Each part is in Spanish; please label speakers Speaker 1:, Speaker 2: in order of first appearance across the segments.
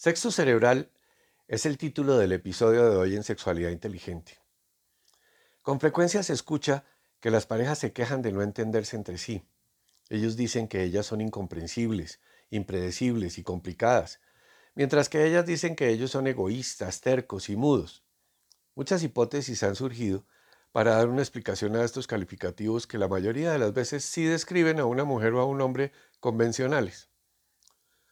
Speaker 1: Sexo cerebral es el título del episodio de hoy en Sexualidad Inteligente. Con frecuencia se escucha que las parejas se quejan de no entenderse entre sí. Ellos dicen que ellas son incomprensibles, impredecibles y complicadas, mientras que ellas dicen que ellos son egoístas, tercos y mudos. Muchas hipótesis han surgido para dar una explicación a estos calificativos que la mayoría de las veces sí describen a una mujer o a un hombre convencionales.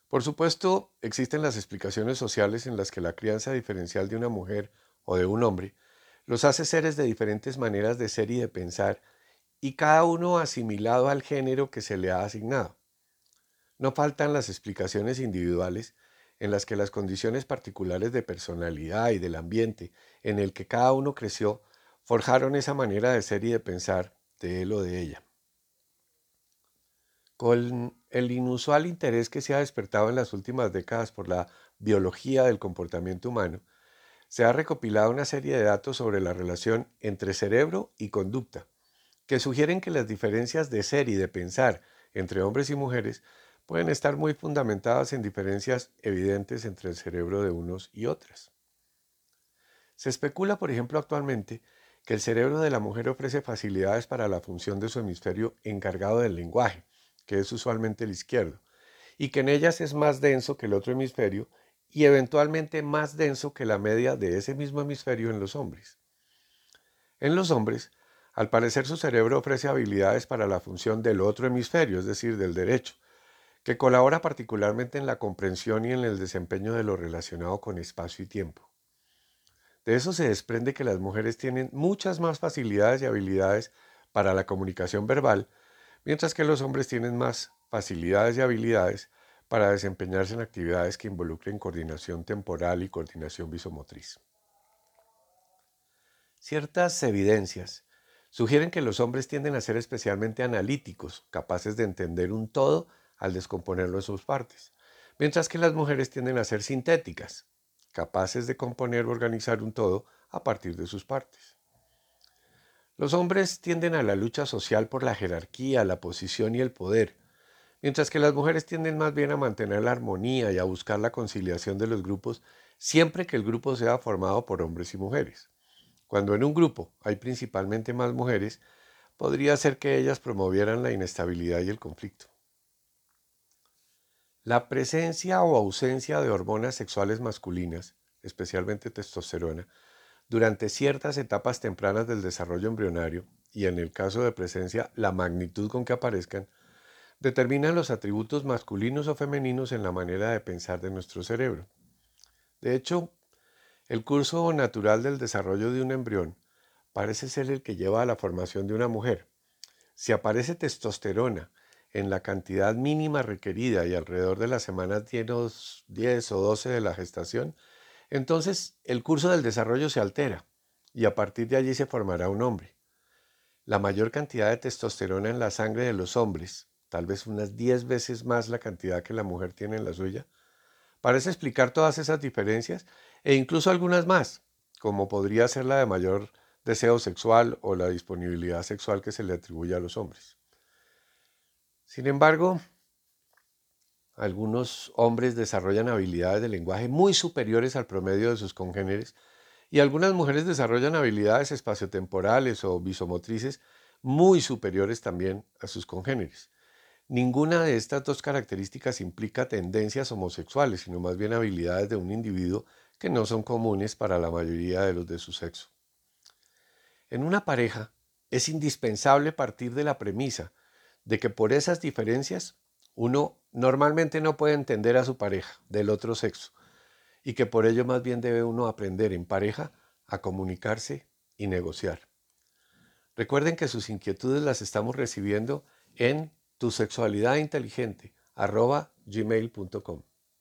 Speaker 1: Por supuesto, existen las explicaciones sociales en las que la crianza diferencial de una mujer o de un hombre los hace seres de diferentes maneras de ser y de pensar, y cada uno asimilado al género que se le ha asignado. No faltan las explicaciones individuales en las que las condiciones particulares de personalidad y del ambiente en el que cada uno creció forjaron esa manera de ser y de pensar de él o de ella. Con el inusual interés que se ha despertado en las últimas décadas por la biología del comportamiento humano, se ha recopilado una serie de datos sobre la relación entre cerebro y conducta, que sugieren que las diferencias de ser y de pensar entre hombres y mujeres pueden estar muy fundamentadas en diferencias evidentes entre el cerebro de unos y otras. Se especula, por ejemplo, actualmente que el cerebro de la mujer ofrece facilidades para la función de su hemisferio encargado del lenguaje, que es usualmente el izquierdo, y que en ellas es más denso que el otro hemisferio y eventualmente más denso que la media de ese mismo hemisferio en los hombres. En los hombres, al parecer su cerebro ofrece habilidades para la función del otro hemisferio, es decir, del derecho, que colabora particularmente en la comprensión y en el desempeño de lo relacionado con espacio y tiempo. De eso se desprende que las mujeres tienen muchas más facilidades y habilidades para la comunicación verbal mientras que los hombres tienen más facilidades y habilidades para desempeñarse en actividades que involucren coordinación temporal y coordinación visomotriz. Ciertas evidencias sugieren que los hombres tienden a ser especialmente analíticos, capaces de entender un todo al descomponerlo en sus partes, mientras que las mujeres tienden a ser sintéticas, capaces de componer o organizar un todo a partir de sus partes. Los hombres tienden a la lucha social por la jerarquía, la posición y el poder, mientras que las mujeres tienden más bien a mantener la armonía y a buscar la conciliación de los grupos siempre que el grupo sea formado por hombres y mujeres. Cuando en un grupo hay principalmente más mujeres, podría ser que ellas promovieran la inestabilidad y el conflicto. La presencia o ausencia de hormonas sexuales masculinas, especialmente testosterona, durante ciertas etapas tempranas del desarrollo embrionario y en el caso de presencia la magnitud con que aparezcan, determinan los atributos masculinos o femeninos en la manera de pensar de nuestro cerebro. De hecho, el curso natural del desarrollo de un embrión parece ser el que lleva a la formación de una mujer. Si aparece testosterona en la cantidad mínima requerida y alrededor de las semanas 10 o 12 de la gestación, entonces el curso del desarrollo se altera y a partir de allí se formará un hombre. La mayor cantidad de testosterona en la sangre de los hombres, tal vez unas 10 veces más la cantidad que la mujer tiene en la suya, parece explicar todas esas diferencias e incluso algunas más, como podría ser la de mayor deseo sexual o la disponibilidad sexual que se le atribuye a los hombres. Sin embargo, algunos hombres desarrollan habilidades de lenguaje muy superiores al promedio de sus congéneres y algunas mujeres desarrollan habilidades espaciotemporales o visomotrices muy superiores también a sus congéneres. Ninguna de estas dos características implica tendencias homosexuales, sino más bien habilidades de un individuo que no son comunes para la mayoría de los de su sexo. En una pareja es indispensable partir de la premisa de que por esas diferencias uno normalmente no puede entender a su pareja del otro sexo y que por ello más bien debe uno aprender en pareja a comunicarse y negociar. Recuerden que sus inquietudes las estamos recibiendo en tu sexualidad inteligente.